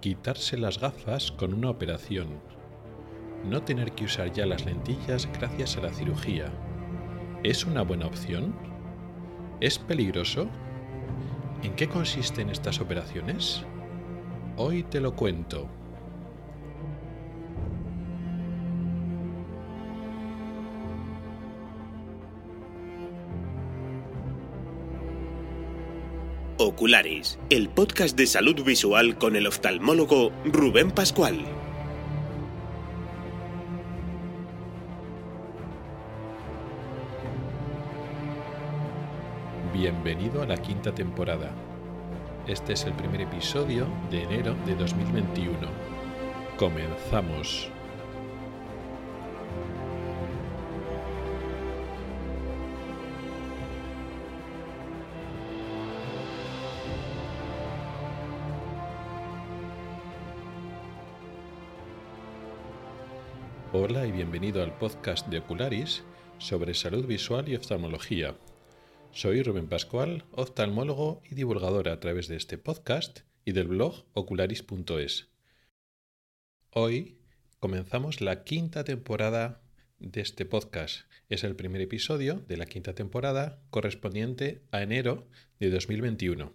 quitarse las gafas con una operación, no tener que usar ya las lentillas gracias a la cirugía. ¿Es una buena opción? ¿Es peligroso? ¿En qué consisten estas operaciones? Hoy te lo cuento. Oculares, el podcast de salud visual con el oftalmólogo Rubén Pascual. Bienvenido a la quinta temporada. Este es el primer episodio de enero de 2021. Comenzamos. Hola y bienvenido al podcast de Ocularis sobre salud visual y oftalmología. Soy Rubén Pascual, oftalmólogo y divulgador a través de este podcast y del blog ocularis.es. Hoy comenzamos la quinta temporada de este podcast. Es el primer episodio de la quinta temporada correspondiente a enero de 2021.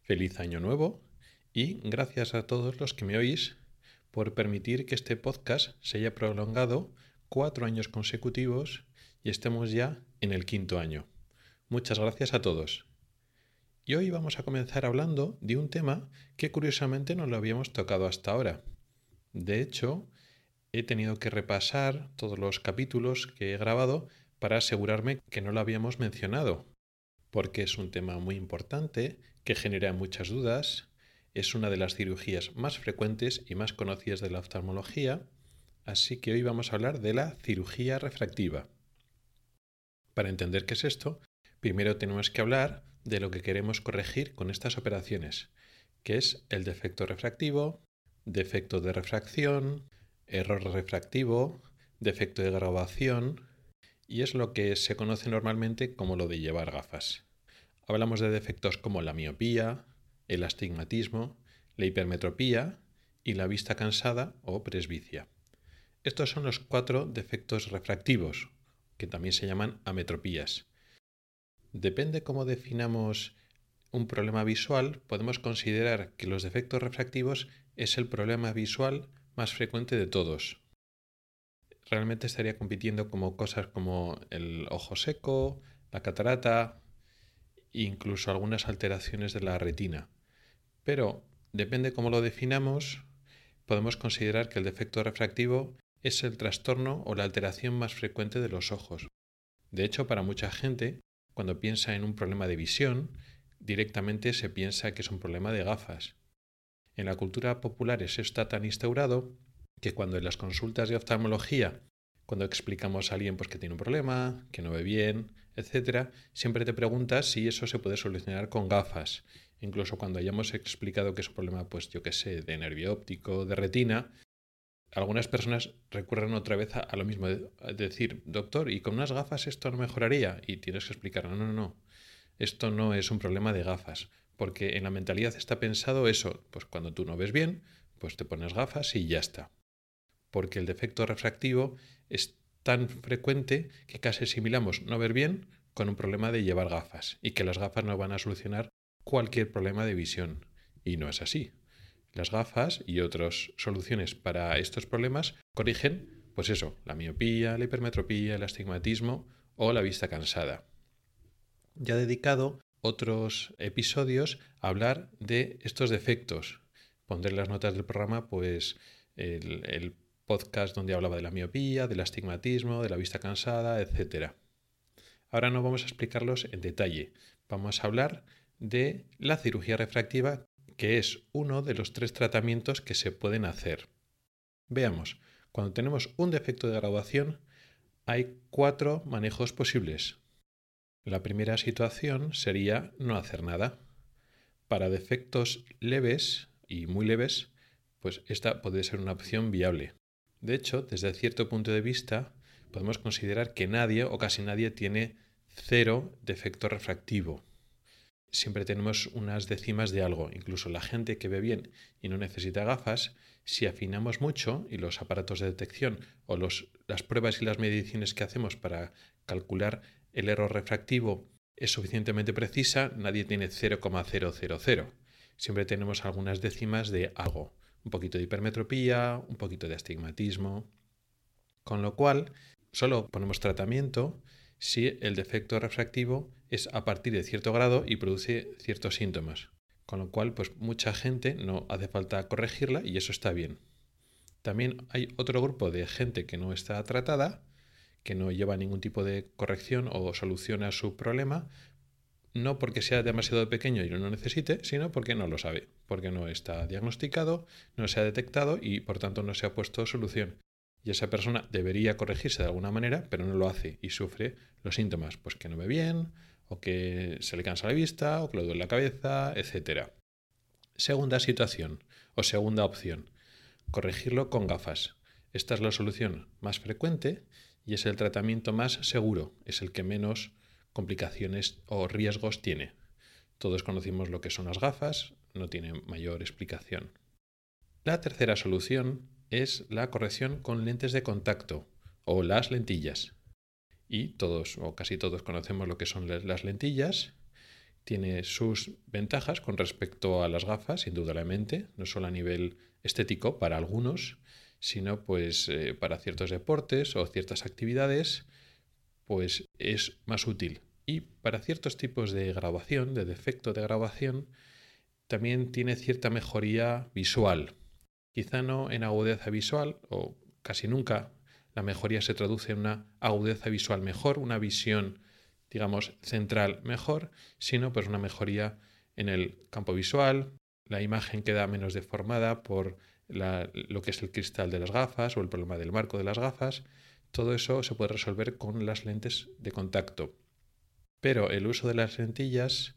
Feliz año nuevo y gracias a todos los que me oís por permitir que este podcast se haya prolongado cuatro años consecutivos y estemos ya en el quinto año. Muchas gracias a todos. Y hoy vamos a comenzar hablando de un tema que curiosamente no lo habíamos tocado hasta ahora. De hecho, he tenido que repasar todos los capítulos que he grabado para asegurarme que no lo habíamos mencionado, porque es un tema muy importante, que genera muchas dudas es una de las cirugías más frecuentes y más conocidas de la oftalmología, así que hoy vamos a hablar de la cirugía refractiva. Para entender qué es esto, primero tenemos que hablar de lo que queremos corregir con estas operaciones, que es el defecto refractivo, defecto de refracción, error refractivo, defecto de graduación, y es lo que se conoce normalmente como lo de llevar gafas. Hablamos de defectos como la miopía, el astigmatismo, la hipermetropía y la vista cansada o presbicia. Estos son los cuatro defectos refractivos, que también se llaman ametropías. Depende cómo definamos un problema visual, podemos considerar que los defectos refractivos es el problema visual más frecuente de todos. Realmente estaría compitiendo como cosas como el ojo seco, la catarata, incluso algunas alteraciones de la retina. Pero depende cómo lo definamos, podemos considerar que el defecto refractivo es el trastorno o la alteración más frecuente de los ojos. De hecho, para mucha gente, cuando piensa en un problema de visión, directamente se piensa que es un problema de gafas. En la cultura popular eso está tan instaurado que cuando en las consultas de oftalmología, cuando explicamos a alguien pues, que tiene un problema, que no ve bien, etc., siempre te preguntas si eso se puede solucionar con gafas incluso cuando hayamos explicado que es un problema, pues yo qué sé, de nervio óptico, de retina, algunas personas recurren otra vez a, lo mismo, de, decir, doctor, ¿y con unas gafas esto no mejoraría? Y tienes que explicar, no, no, no, esto no es un problema de gafas, porque en la mentalidad está pensado eso, pues cuando tú no ves bien, pues te pones gafas y ya está. Porque el defecto refractivo es tan frecuente que casi asimilamos no ver bien con un problema de llevar gafas y que las gafas no van a solucionar cualquier problema de visión. Y no es así. Las gafas y otras soluciones para estos problemas corrigen, pues eso, la miopía, la hipermetropía, el astigmatismo o la vista cansada. Ya he dedicado otros episodios a hablar de estos defectos. Pondré en las notas del programa pues el, el podcast donde hablaba de la miopía, del astigmatismo, de la vista cansada, etc. Ahora no vamos a explicarlos en detalle. Vamos a hablar de la cirugía refractiva, que es uno de los tres tratamientos que se pueden hacer. Veamos, cuando tenemos un defecto de graduación, hay cuatro manejos posibles. La primera situación sería no hacer nada. Para defectos leves y muy leves, pues esta puede ser una opción viable. De hecho, desde cierto punto de vista, podemos considerar que nadie o casi nadie tiene cero defecto refractivo. siempre tenemos unas décimas de algo. Incluso la gente que ve bien y no necesita gafas, si afinamos mucho y los aparatos de detección o las pruebas y las mediciones que hacemos para calcular el error refractivo es suficientemente precisa, nadie tiene 0,000. Siempre tenemos algunas décimas de algo. Un poquito de hipermetropía, un poquito de astigmatismo. Con lo cual, solo ponemos tratamiento si el defecto refractivo es a partir de cierto grado y produce ciertos síntomas. Con lo cual, pues mucha gente no hace falta corregirla y eso está bien. También hay otro grupo de gente que no está tratada, que no lleva ningún tipo de corrección o solución a su problema, no porque sea demasiado pequeño y no lo necesite, sino porque no lo sabe, porque no está diagnosticado, no se ha detectado y por tanto no se ha puesto solución y esa persona debería corregirse de alguna manera, pero no lo hace y sufre los síntomas, pues que no ve bien, o que se le cansa la vista, o que le duele la cabeza, etc. Segunda situación, o segunda opción, corregirlo con gafas. Esta es la solución más frecuente y es el tratamiento más seguro, es el que menos complicaciones o riesgos tiene. Todos conocimos lo que son las gafas, no tiene mayor explicación. La tercera solución es la corrección con lentes de contacto o las lentillas. Y todos o casi todos conocemos lo que son las lentillas. Tiene sus ventajas con respecto a las gafas, indudablemente, no solo a nivel estético para algunos, sino pues eh, para ciertos deportes o ciertas actividades, pues es más útil. Y para ciertos tipos de grabación, de defecto de grabación, también tiene cierta mejoría visual, Quizá no en agudeza visual, o casi nunca la mejoría se traduce en una agudeza visual mejor, una visión, digamos, central mejor, sino pues una mejoría en el campo visual, la imagen queda menos deformada por lo que es el cristal de las gafas o el problema del marco de las gafas. Todo eso se puede resolver con las lentes de contacto. Pero el uso de las lentillas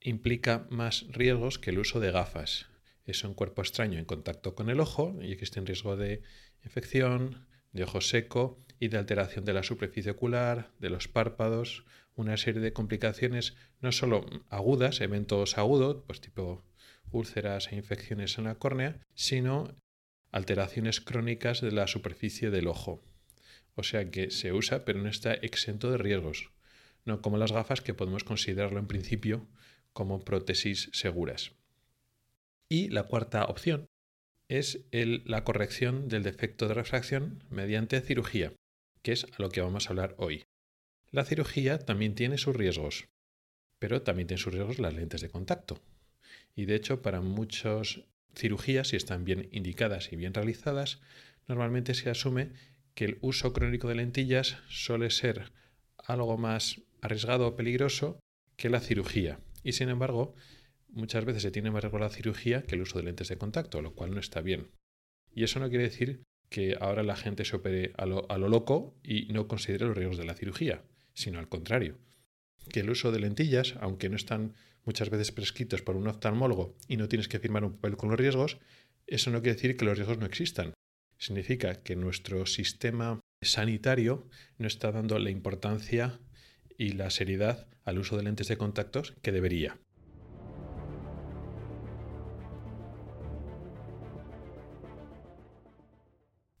implica más riesgos que el uso de gafas es un cuerpo extraño en contacto con el ojo y existe un riesgo de infección, de ojo seco y de alteración de la superficie ocular, de los párpados, una serie de complicaciones no solo agudas, eventos agudos, pues tipo úlceras e infecciones en la córnea, sino alteraciones crónicas de la superficie del ojo. O sea que se usa pero no está exento de riesgos, no como las gafas que podemos considerarlo en principio como prótesis seguras. Y la cuarta opción es la corrección del defecto de refracción mediante cirugía, que es a lo que vamos a hablar hoy. La cirugía también tiene sus riesgos, pero también tiene sus riesgos las lentes de contacto. Y de hecho, para muchas cirugías, si están bien indicadas y bien realizadas, normalmente se asume que el uso crónico de lentillas suele ser algo más arriesgado o peligroso que la cirugía. Y sin embargo, muchas veces se tiene más riesgo la cirugía que el uso de lentes de contacto, lo cual no está bien. Y eso no quiere decir que ahora la gente se opere a lo, a lo loco y no considere los riesgos de la cirugía, sino al contrario. Que el uso de lentillas, aunque no están muchas veces prescritos por un oftalmólogo y no tienes que firmar un papel con los riesgos, eso no quiere decir que los riesgos no existan. Significa que nuestro sistema sanitario no está dando la importancia y la seriedad al uso de lentes de contactos que debería.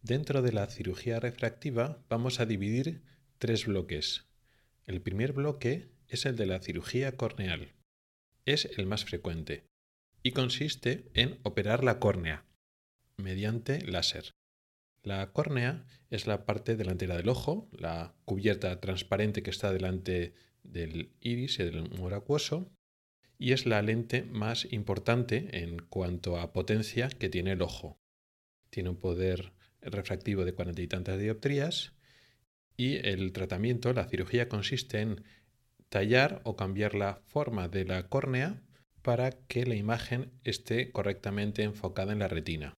Dentro de la cirugía refractiva vamos a dividir tres bloques. El primer bloque es el de la cirugía corneal. Es el más frecuente y consiste en operar la córnea mediante láser. La córnea es la parte delantera del ojo, la cubierta transparente que está delante del iris y del humor acuoso, y es la lente más importante en cuanto a potencia que tiene el ojo. Tiene un poder refractivo de cuarenta y tantas dioptrías y el tratamiento, la cirugía, consiste en tallar o cambiar la forma de la córnea para que la imagen esté correctamente enfocada en la retina.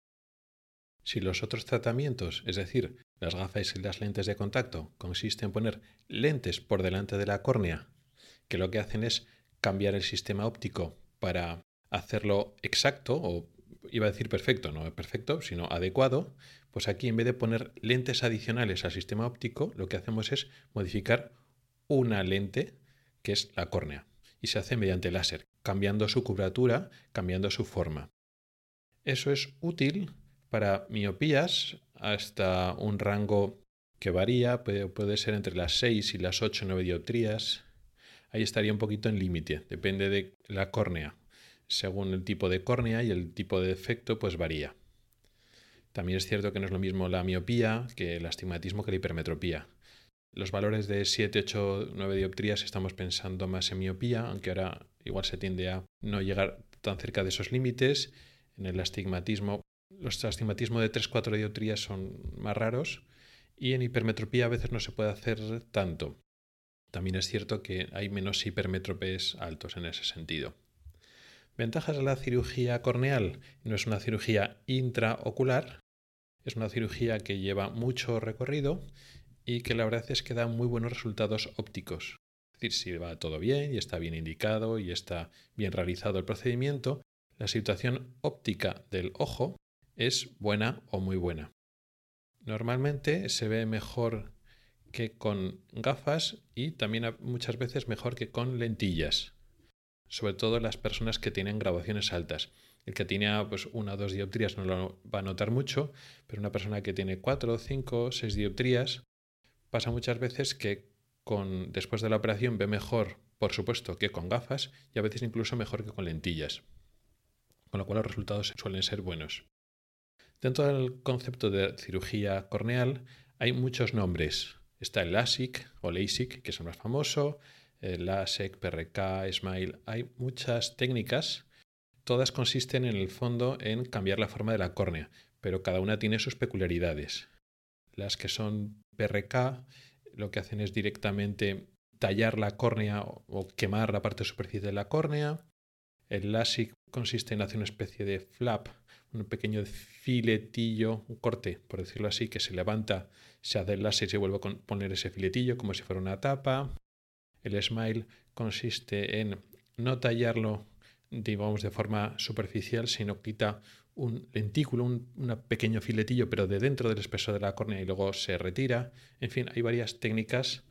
Si los otros tratamientos, es decir, las gafas y las lentes de contacto, consisten en poner lentes por delante de la córnea, que lo que hacen es cambiar el sistema óptico para hacerlo exacto o iba a decir perfecto, no perfecto, sino adecuado, pues aquí en vez de poner lentes adicionales al sistema óptico, lo que hacemos es modificar una lente que es la córnea. y se hace mediante láser, cambiando su curvatura, cambiando su forma. Eso es útil para miopías hasta un rango que varía, puede, ser entre las 6 y las 8 o 9 dioptrías. Ahí estaría un poquito en límite, depende de la córnea. Según el tipo de córnea y el tipo de defecto, pues varía. También es cierto que no es lo mismo la miopía que el astigmatismo que la hipermetropía. Los valores de 7, 8, 9 dioptrías estamos pensando más en miopía, aunque ahora igual se tiende a no llegar tan cerca de esos límites. En el astigmatismo, los astigmatismos de 3, 4 dioptrías son más raros y en hipermetropía a veces no se puede hacer tanto. También es cierto que hay menos hipermetropes altos en ese sentido. Ventajas de la cirugía corneal. No es una cirugía intraocular, es una cirugía que lleva mucho recorrido y que la verdad es que da muy buenos resultados ópticos. Es decir, si va todo bien y está bien indicado y está bien realizado el procedimiento, la situación óptica del ojo es buena o muy buena. Normalmente se ve mejor que con gafas y también muchas veces mejor que con lentillas, sobre todo las personas que tienen graduaciones altas. El que tiene pues, una o dos dioptrías no lo va a notar mucho, pero una persona que tiene cuatro, cinco, seis dioptrías pasa muchas veces que con, después de la operación ve mejor, por supuesto, que con gafas y a veces incluso mejor que con lentillas, con lo cual los resultados suelen ser buenos. Dentro del concepto de cirugía corneal hay muchos nombres. Está el LASIK o LASIK, que es el más famoso, el LASIK, PRK, SMILE. Hay muchas técnicas. Todas consisten en el fondo en cambiar la forma de la córnea, pero cada una tiene sus peculiaridades. Las que son PRK lo que hacen es directamente tallar la córnea o quemar la parte superficial de la córnea. El LASIK consiste en hacer una especie de flap un pequeño filetillo, un corte, por decirlo así, que se levanta, se láser y se vuelve a poner ese filetillo como si fuera una tapa. El smile consiste en no tallarlo, digamos, de forma superficial, sino quita un lentículo, un pequeño filetillo, pero de dentro del espesor de la córnea y luego se retira. En fin, hay varias técnicas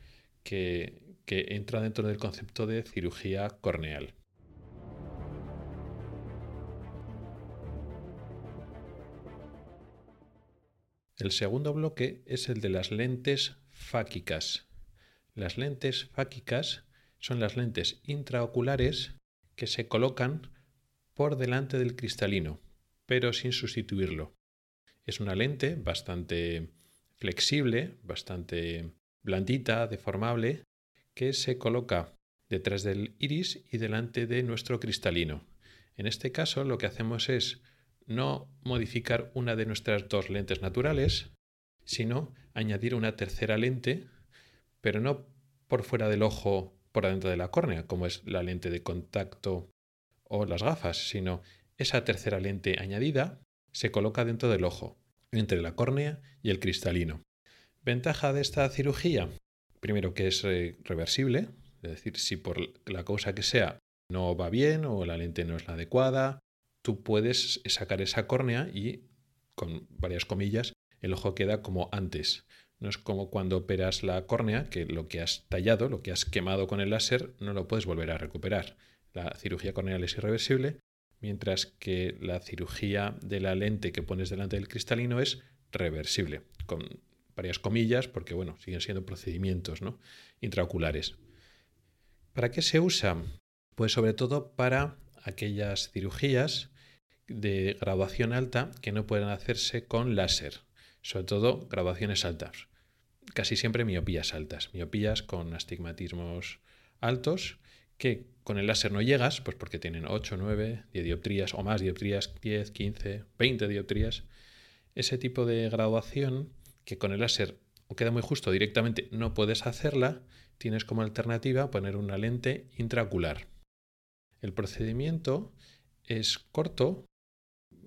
que entran dentro del concepto de cirugía corneal. El segundo bloque es el de las lentes fáquicas. Las lentes fáquicas son las lentes intraoculares que se colocan por delante del cristalino, pero sin sustituirlo. Es una lente bastante flexible, bastante blandita, deformable, que se coloca detrás del iris y delante de nuestro cristalino. En este caso lo que hacemos es no modificar una de nuestras dos lentes naturales, sino añadir una tercera lente, pero no por fuera del ojo, por adentro de la córnea, como es la lente de contacto o las gafas, sino esa tercera lente añadida se coloca dentro del ojo, entre la córnea y el cristalino. Ventaja de esta cirugía, primero que es eh, reversible, es decir, si por la causa que sea no va bien o la lente no es la adecuada tú puedes sacar esa córnea y, con varias comillas, el ojo queda como antes. No es como cuando operas la córnea, que lo que has tallado, lo que has quemado con el láser, no lo puedes volver a recuperar. La cirugía corneal es irreversible, mientras que la cirugía de la lente que pones delante del cristalino es reversible, con varias comillas, porque bueno, siguen siendo procedimientos ¿no? intraoculares. ¿Para qué se usa? Pues sobre todo para aquellas cirugías de graduación alta que no pueden hacerse con láser, sobre todo graduaciones altas. Casi siempre miopías altas, miopías con astigmatismos altos que con el láser no llegas, pues porque tienen 8, 9, 10 dioptrías o más dioptrías, 10, 15, 20 dioptrías. Ese tipo de graduación que con el láser queda muy justo directamente no puedes hacerla, tienes como alternativa poner una lente intraocular. El procedimiento es corto,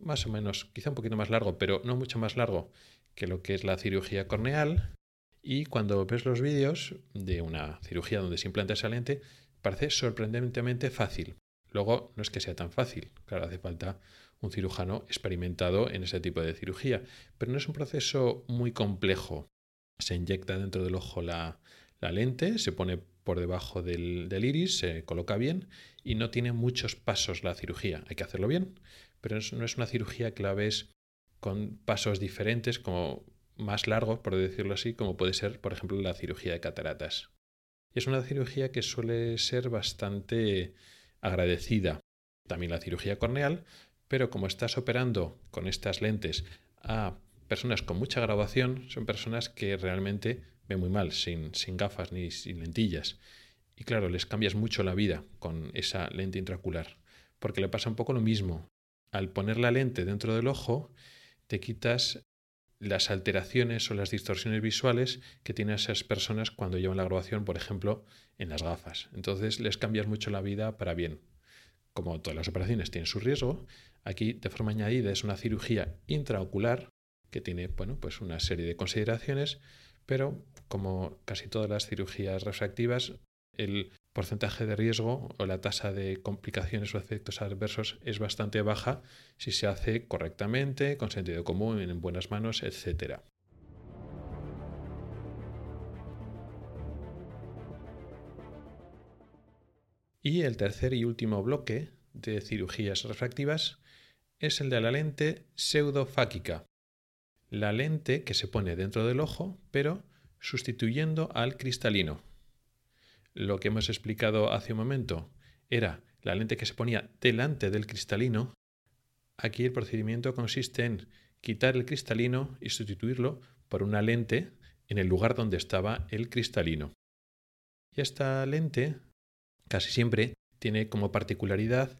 más o menos, quizá un poquito más largo, pero no mucho más largo que lo que es la cirugía corneal. Y cuando ves los vídeos de una cirugía donde se implanta esa lente, parece sorprendentemente fácil. Luego no es que sea tan fácil, claro, hace falta un cirujano experimentado en ese tipo de cirugía, pero no es un proceso muy complejo. Se inyecta dentro del ojo la, lente, se pone por debajo del, iris, se coloca bien y no tiene muchos pasos la cirugía. Hay que hacerlo bien, pero no es una cirugía que la ves con pasos diferentes, como más largos, por decirlo así, como puede ser, por ejemplo, la cirugía de cataratas. Y es una cirugía que suele ser bastante agradecida. También la cirugía corneal, pero como estás operando con estas lentes a personas con mucha graduación, son personas que realmente ven muy mal, sin, sin gafas ni sin lentillas. Y claro, les cambias mucho la vida con esa lente intraocular, porque le pasa un poco lo mismo. Al poner la lente dentro del ojo, te quitas las alteraciones o las distorsiones visuales que tienen esas personas cuando llevan la graduación, por ejemplo, en las gafas. Entonces les cambias mucho la vida para bien. Como todas las operaciones tienen su riesgo, aquí de forma añadida es una cirugía intraocular que tiene bueno, pues una serie de consideraciones, pero como casi todas las cirugías refractivas, el porcentaje de riesgo o la tasa de complicaciones o efectos adversos es bastante baja si se hace correctamente, con sentido común, en buenas manos, etc. Y el tercer y último bloque de cirugías refractivas es el de la lente pseudofáquica, la lente que se pone dentro del ojo, pero sustituyendo al cristalino. Lo que hemos explicado hace un momento era la lente que se ponía delante del cristalino. Aquí el procedimiento consiste en quitar el cristalino y sustituirlo por una lente en el lugar donde estaba el cristalino. Y esta lente casi siempre tiene como particularidad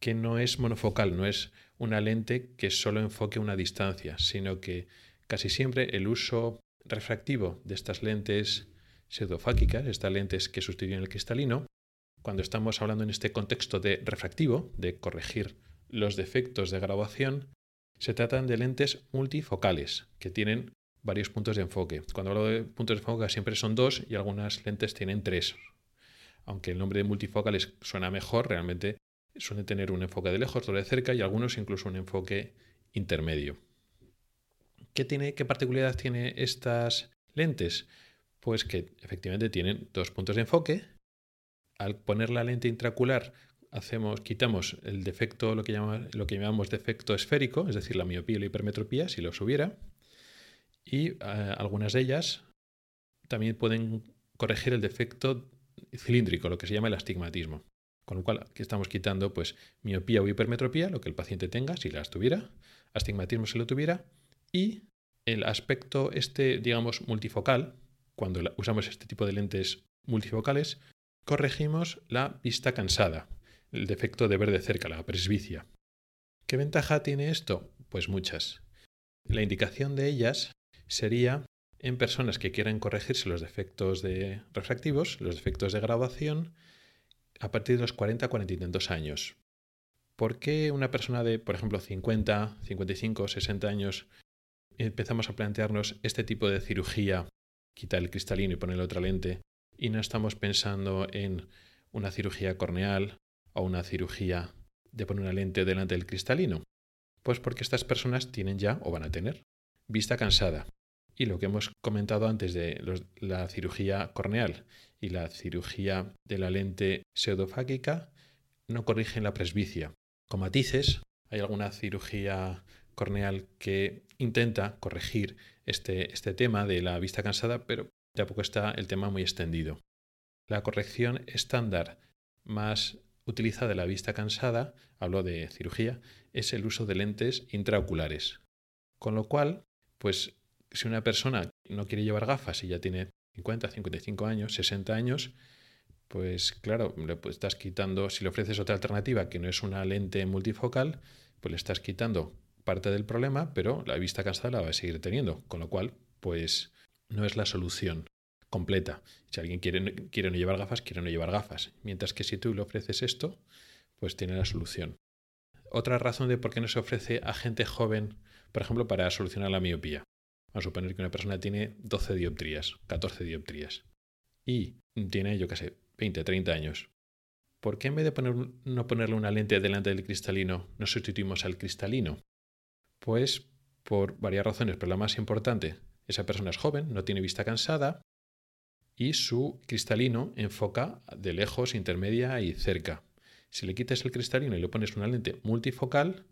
que no es monofocal, no es una lente que solo enfoque una distancia, sino que casi siempre el uso refractivo de estas lentes pseudofáquicas, estas lentes que sustituyen el cristalino, cuando estamos hablando en este contexto de refractivo, de corregir los defectos de graduación, se tratan de lentes multifocales, que tienen varios puntos de enfoque. Cuando hablo de puntos de enfoque siempre son dos y algunas lentes tienen tres. Aunque el nombre de multifocales suena mejor, realmente suelen tener un enfoque de lejos, otro de cerca y algunos incluso un enfoque intermedio. ¿Qué, tiene, qué particularidad tiene estas lentes? Pues que efectivamente tienen dos puntos de enfoque. Al poner la lente intraocular hacemos, quitamos el defecto, lo que, lo que llamamos defecto esférico, es decir, la miopía y la hipermetropía, si los hubiera. Y eh, algunas de ellas también pueden corregir el defecto cilíndrico, lo que se llama el astigmatismo. Con lo cual, aquí estamos quitando pues, miopía o hipermetropía, lo que el paciente tenga, si las tuviera, astigmatismo si lo tuviera, y el aspecto este, digamos, multifocal, cuando usamos este tipo de lentes multifocales, corregimos la vista cansada, el defecto de ver de cerca, la presbicia. ¿Qué ventaja tiene esto? Pues muchas. La indicación de ellas sería en personas que quieran corregirse los defectos de refractivos, los defectos de graduación, a partir de los 40 40 y tantos años. ¿Por qué una persona de, por ejemplo, 50, 55, 60 años empezamos a plantearnos este tipo de cirugía, quitar el cristalino y poner otra lente, y no estamos pensando en una cirugía corneal o una cirugía de poner una lente delante del cristalino? Pues porque estas personas tienen ya o van a tener vista cansada. Y lo que hemos comentado antes de la cirugía corneal y la cirugía de la lente pseudofágica no corrigen la presbicia. Con matices, hay alguna cirugía corneal que intenta corregir este, este tema de la vista cansada, pero tampoco está el tema muy extendido. La corrección estándar más utilizada de la vista cansada, hablo de cirugía, es el uso de lentes intraoculares. Con lo cual, pues si una persona no quiere llevar gafas y ya tiene 50, 55 años, 60 años, pues claro, le estás quitando, si le ofreces otra alternativa que no es una lente multifocal, pues le estás quitando parte del problema, pero la vista cansada la va a seguir teniendo, con lo cual, pues no es la solución completa. Si alguien quiere, quiere no llevar gafas, quiere no llevar gafas. Mientras que si tú le ofreces esto, pues tiene la solución. Otra razón de por qué no se ofrece a gente joven, por ejemplo, para solucionar la miopía. Vamos a suponer que una persona tiene 12 dioptrías, 14 dioptrías, y tiene, yo qué sé, 20, 30 años. ¿Por qué en vez de poner, no ponerle una lente delante del cristalino, no sustituimos al cristalino? Pues por varias razones, pero la más importante, esa persona es joven, no tiene vista cansada, y su cristalino enfoca de lejos, intermedia y cerca. Si le quitas el cristalino y le pones una lente multifocal,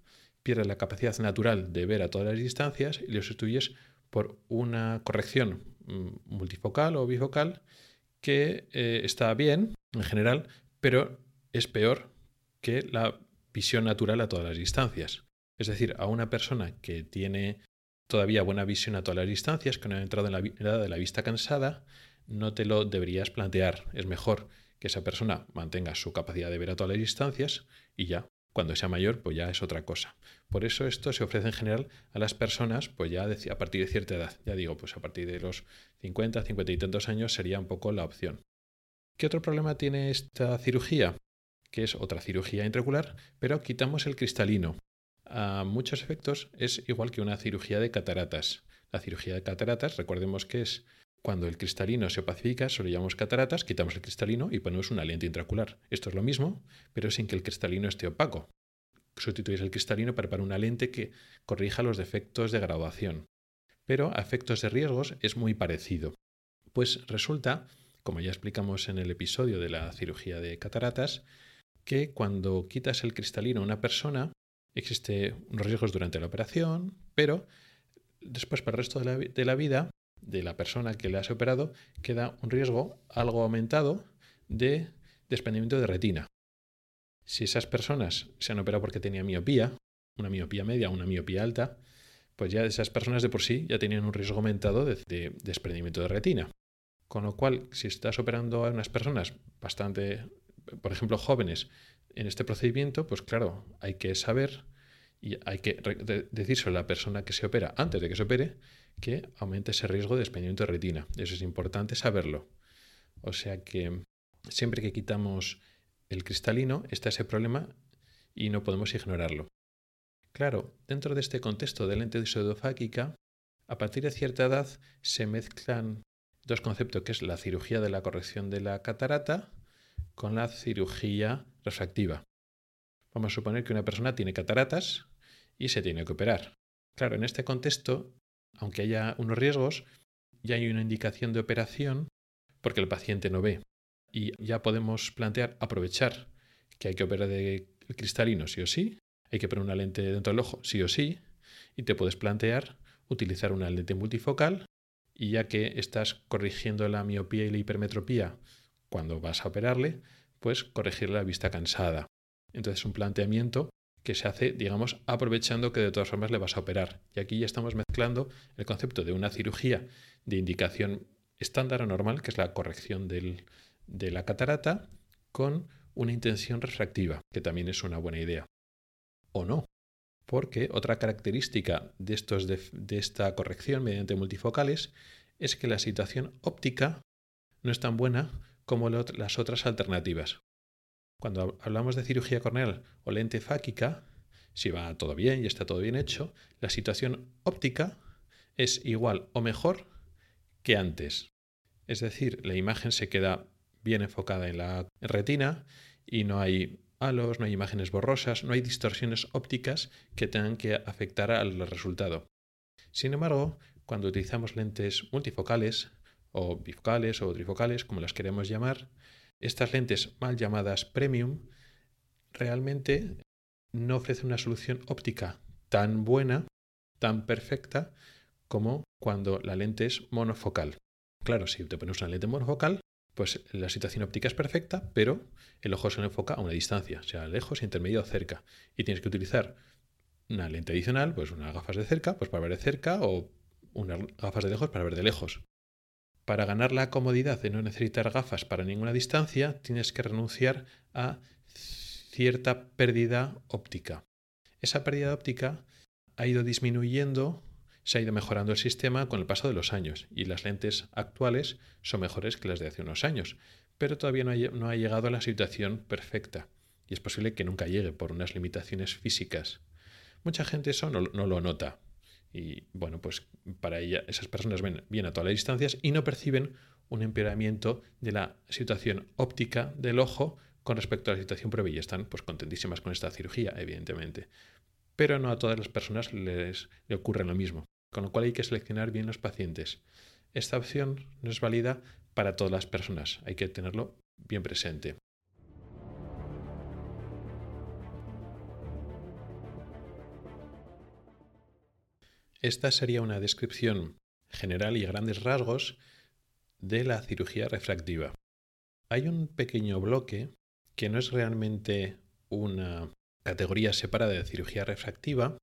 pierdes la capacidad natural de ver a todas las distancias y lo sustituyes por una corrección mm, multifocal o bifocal que eh, está bien en general, pero es peor que la visión natural a todas las distancias. Es decir, a una persona que tiene todavía buena visión a todas las distancias, que no ha entrado en la edad de la vista cansada, no te lo deberías plantear. Es mejor que esa persona mantenga su capacidad de ver a todas las distancias y ya, cuando sea mayor, pues ya es otra cosa. Por eso esto se ofrece en general a las personas, pues ya a partir de cierta edad. Ya digo, pues a partir de los 50, 50 y tantos años sería un poco la opción. ¿Qué otro problema tiene esta cirugía? Que es otra cirugía intraocular, pero quitamos el cristalino. A muchos efectos es igual que una cirugía de cataratas. La cirugía de cataratas, recordemos que es cuando el cristalino se opacifica, solo llamamos cataratas, quitamos el cristalino y ponemos una lente intraocular. Esto es lo mismo, pero sin que el cristalino esté opaco. Sustituyes el cristalino para, para una lente que corrija los defectos de graduación. Pero a efectos de riesgos es muy parecido. Pues resulta, como ya explicamos en el episodio de la cirugía de cataratas, que cuando quitas el cristalino a una persona, existe unos riesgos durante la operación, pero después para el resto de la, de vida de la persona que le has operado queda un riesgo algo aumentado de desprendimiento de retina. Si esas personas se han operado porque tenía miopía, una miopía media una miopía alta, pues ya esas personas de por sí ya tenían un riesgo aumentado de, desprendimiento de retina. Con lo cual, si estás operando a unas personas bastante, por ejemplo, jóvenes en este procedimiento, pues claro, hay que saber y hay que decírselo a la persona que se opera antes de que se opere que aumenta ese riesgo de desprendimiento de retina. Eso es importante saberlo. O sea que siempre que quitamos el cristalino está ese problema y no podemos ignorarlo. Claro, dentro de este contexto de lente pseudofáquica, a partir de cierta edad se mezclan dos conceptos, que es la cirugía de la corrección de la catarata con la cirugía refractiva. Vamos a suponer que una persona tiene cataratas y se tiene que operar. Claro, en este contexto, aunque haya unos riesgos, ya hay una indicación de operación porque el paciente no ve. Y ya podemos plantear aprovechar que hay que operar de cristalino sí o sí, hay que poner una lente dentro del ojo sí o sí, y te puedes plantear utilizar una lente multifocal y ya que estás corrigiendo la miopía y la hipermetropía cuando vas a operarle, pues corregir la vista cansada. Entonces un planteamiento que se hace, digamos, aprovechando que de todas formas le vas a operar. Y aquí ya estamos mezclando el concepto de una cirugía de indicación estándar o normal, que es la corrección de la catarata, con una intención refractiva, que también es una buena idea. O no, porque otra característica de, estos de, esta corrección mediante multifocales es que la situación óptica no es tan buena como las otras alternativas. Cuando hablamos de cirugía corneal o lente fáquica, si va todo bien y está todo bien hecho, la situación óptica es igual o mejor que antes. Es decir, la imagen se queda bien enfocada en la retina y no hay halos, no hay imágenes borrosas, no hay distorsiones ópticas que tengan que afectar al resultado. Sin embargo, cuando utilizamos lentes multifocales o bifocales o trifocales, como las queremos llamar, estas lentes mal llamadas premium realmente no ofrecen una solución óptica tan buena, tan perfecta, como cuando la lente es monofocal. Claro, si te pones una lente monofocal, pues la situación óptica es perfecta, pero el ojo se enfoca a una distancia, sea lejos, intermedio o cerca. Y tienes que utilizar una lente adicional, pues unas gafas de cerca, pues para ver de cerca, o unas gafas de lejos para ver de lejos. Para ganar la comodidad de no necesitar gafas para ninguna distancia, tienes que renunciar a cierta pérdida óptica. Esa pérdida óptica ha ido disminuyendo, se ha ido mejorando el sistema con el paso de los años y las lentes actuales son mejores que las de hace unos años, pero todavía no ha, llegado a la situación perfecta y es posible que nunca llegue por unas limitaciones físicas. Mucha gente eso no lo nota, y bueno, pues para ella, esas personas ven bien a todas las distancias y no perciben un empeoramiento de la situación óptica del ojo con respecto a la situación previa están pues contentísimas con esta cirugía, evidentemente. Pero no a todas las personas les, ocurre lo mismo, con lo cual hay que seleccionar bien los pacientes. Esta opción no es válida para todas las personas. Hay que tenerlo bien presente. Esta sería una descripción general y a grandes rasgos de la cirugía refractiva. Hay un pequeño bloque que no es realmente una categoría separada de cirugía refractiva,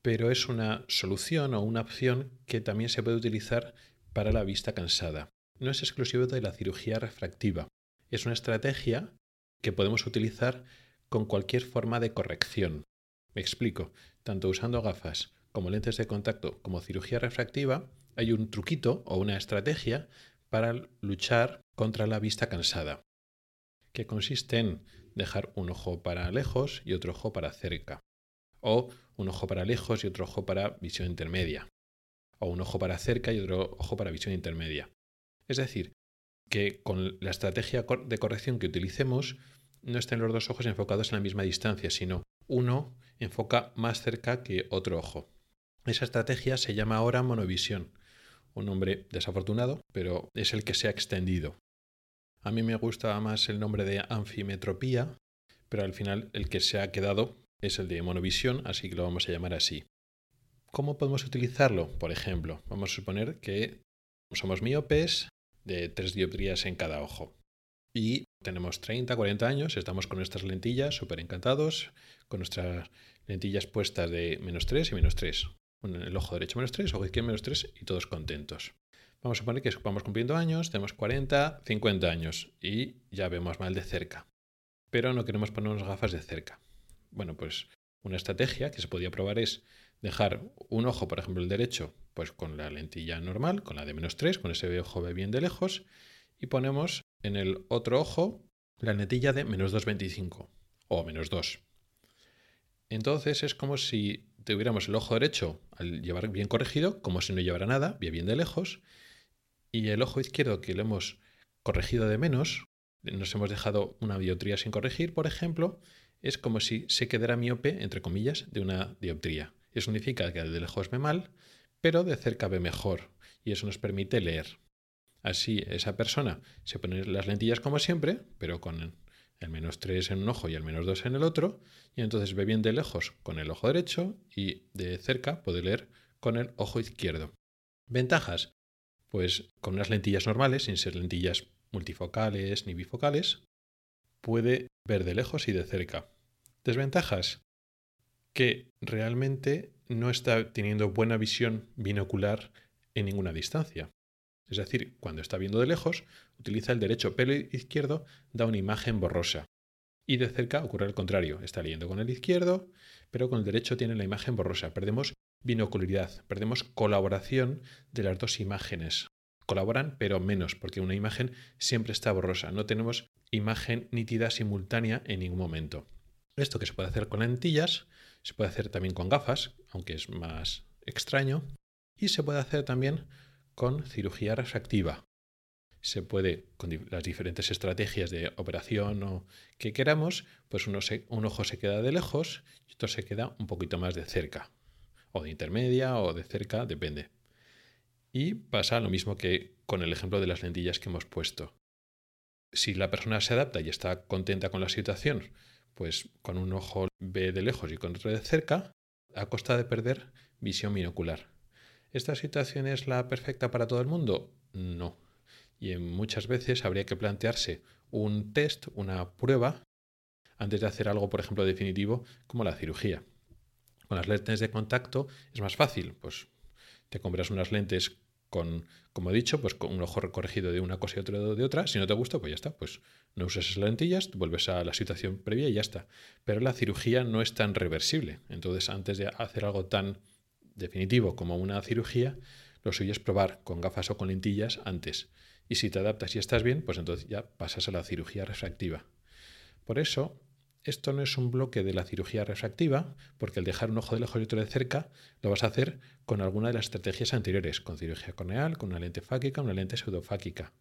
pero es una solución o una opción que también se puede utilizar para la vista cansada. No es exclusivo de la cirugía refractiva, es una estrategia que podemos utilizar con cualquier forma de corrección. Me explico, tanto usando gafas como lentes de contacto como cirugía refractiva, hay un truquito o una estrategia para luchar contra la vista cansada, que consiste en dejar un ojo para lejos y otro ojo para cerca, o un ojo para lejos y otro ojo para visión intermedia, o un ojo para cerca y otro ojo para visión intermedia. Es decir, que con la estrategia de corrección que utilicemos no estén los dos ojos enfocados en la misma distancia, sino uno enfoca más cerca que otro ojo. Esa estrategia se llama ahora monovisión un nombre desafortunado, pero es el que se ha extendido. A mí me gusta más el nombre de anfimetropía, pero al final el que se ha quedado es el de monovisión, así que lo vamos a llamar así. ¿Cómo podemos utilizarlo? Por ejemplo, vamos a suponer que somos miopes de tres dioptrías en cada ojo. Y tenemos 30, 40 años, estamos con nuestras lentillas súper encantados, con nuestras lentillas puestas de menos 3 y menos 3 el ojo derecho menos 3, ojo izquierdo menos 3 y todos contentos. Vamos a suponer que vamos cumpliendo años, tenemos 40, 50 años y ya vemos mal de cerca. Pero no queremos ponernos gafas de cerca. Bueno, pues una estrategia que se podía probar es dejar un ojo, por ejemplo el derecho, pues con la lentilla normal, con la de menos 3, con ese ojo ve bien de lejos, y ponemos en el otro ojo la lentilla de menos 2,25 o menos 2. Entonces es como si tuviéramos el ojo derecho al llevar bien corregido, como si no llevara nada, bien bien de lejos, y el ojo izquierdo que lo hemos corregido de menos, nos hemos dejado una dioptría sin corregir, por ejemplo, es como si se quedara miope, entre comillas, de una dioptría. Eso significa que de lejos ve mal, pero de cerca ve mejor, y eso nos permite leer. Así, esa persona se pone las lentillas como siempre, pero con el menos 3 en un ojo y el menos 2 en el otro, y entonces ve bien de lejos con el ojo derecho y de cerca puede leer con el ojo izquierdo. Ventajas, pues con unas lentillas normales, sin ser lentillas multifocales ni bifocales, puede ver de lejos y de cerca. Desventajas, que realmente no está teniendo buena visión binocular en ninguna distancia. Es decir, cuando está viendo de lejos, utiliza el derecho, pero el izquierdo da una imagen borrosa. Y de cerca ocurre el contrario. Está leyendo con el izquierdo, pero con el derecho tiene la imagen borrosa. Perdemos binocularidad, perdemos colaboración de las dos imágenes. Colaboran, pero menos, porque una imagen siempre está borrosa. No tenemos imagen nítida simultánea en ningún momento. Esto que se puede hacer con lentillas, se puede hacer también con gafas, aunque es más extraño, y se puede hacer también con cirugía refractiva. Se puede, con las diferentes estrategias de operación o que queramos, pues uno un ojo se queda de lejos y otro se queda un poquito más de cerca, o de intermedia o de cerca, depende. Y pasa lo mismo que con el ejemplo de las lentillas que hemos puesto. Si la persona se adapta y está contenta con la situación, pues con un ojo ve de lejos y con otro de cerca, a costa de perder visión binocular. ¿Esta situación es la perfecta para todo el mundo? No. Y muchas veces habría que plantearse un test, una prueba, antes de hacer algo, por ejemplo, definitivo, como la cirugía. Con las lentes de contacto es más fácil, pues te compras unas lentes con, como he dicho, pues con un ojo corregido de una cosa y otro de otra. Si no te gusta, pues ya está, pues no usas esas lentillas, vuelves a la situación previa y ya está. Pero la cirugía no es tan reversible. Entonces, antes de hacer algo tan definitivo como una cirugía, lo suyo es probar con gafas o con lentillas antes. Y si te adaptas y estás bien, pues entonces ya pasas a la cirugía refractiva. Por eso, esto no es un bloque de la cirugía refractiva, porque al dejar un ojo de lejos y otro de cerca, lo vas a hacer con alguna de las estrategias anteriores, con cirugía corneal, con una lente fáquica, una lente pseudofáquica.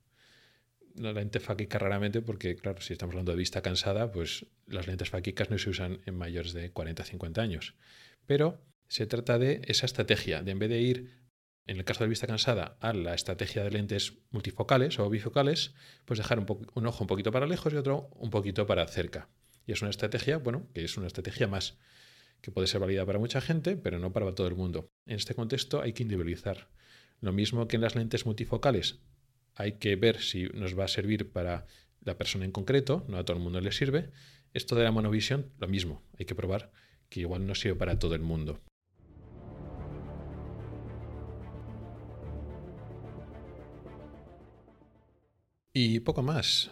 La lente fáquica raramente, porque claro, si estamos hablando de vista cansada, pues las lentes fáquicas no se usan en mayores de 40-50 años. Pero se trata de esa estrategia, de en vez de ir en el caso de vista cansada, a la estrategia de lentes multifocales o bifocales, pues dejar un, un, ojo un poquito para lejos y otro un poquito para cerca. Y es una estrategia, bueno, que es una estrategia más, que puede ser válida para mucha gente, pero no para todo el mundo. En este contexto hay que individualizar. Lo mismo que en las lentes multifocales, hay que ver si nos va a servir para la persona en concreto, no a todo el mundo le sirve. Esto de la monovisión, lo mismo, hay que probar que igual no sirve para todo el mundo. Y poco más.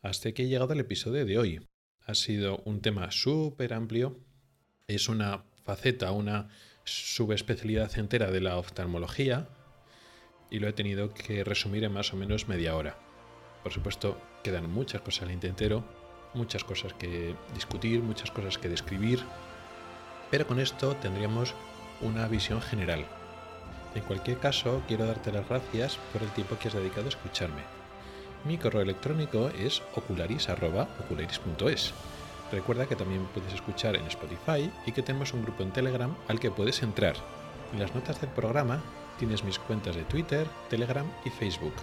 Hasta que he llegado al episodio de hoy. Ha sido un tema súper amplio. Es una faceta, una subespecialidad entera de la oftalmología. Y lo he tenido que resumir en más o menos media hora. Por supuesto, quedan muchas cosas al intentero, muchas cosas que discutir, muchas cosas que describir. Pero con esto tendríamos una visión general. En cualquier caso, quiero darte las gracias por el tiempo que has dedicado a escucharme. Mi correo electrónico es ocularis.ocularis.es. Recuerda que también puedes escuchar en Spotify y que tenemos un grupo en Telegram al que puedes entrar. En las notas del programa tienes mis cuentas de Twitter, Telegram y Facebook.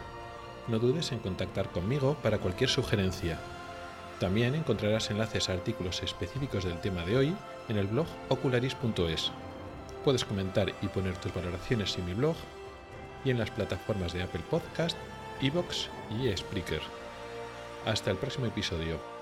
No dudes en contactar conmigo para cualquier sugerencia. También encontrarás enlaces a artículos específicos del tema de hoy en el blog ocularis.es. Puedes comentar y poner tus valoraciones en mi blog y en las plataformas de Apple Podcast, Evox y Spreaker. Hasta el próximo episodio.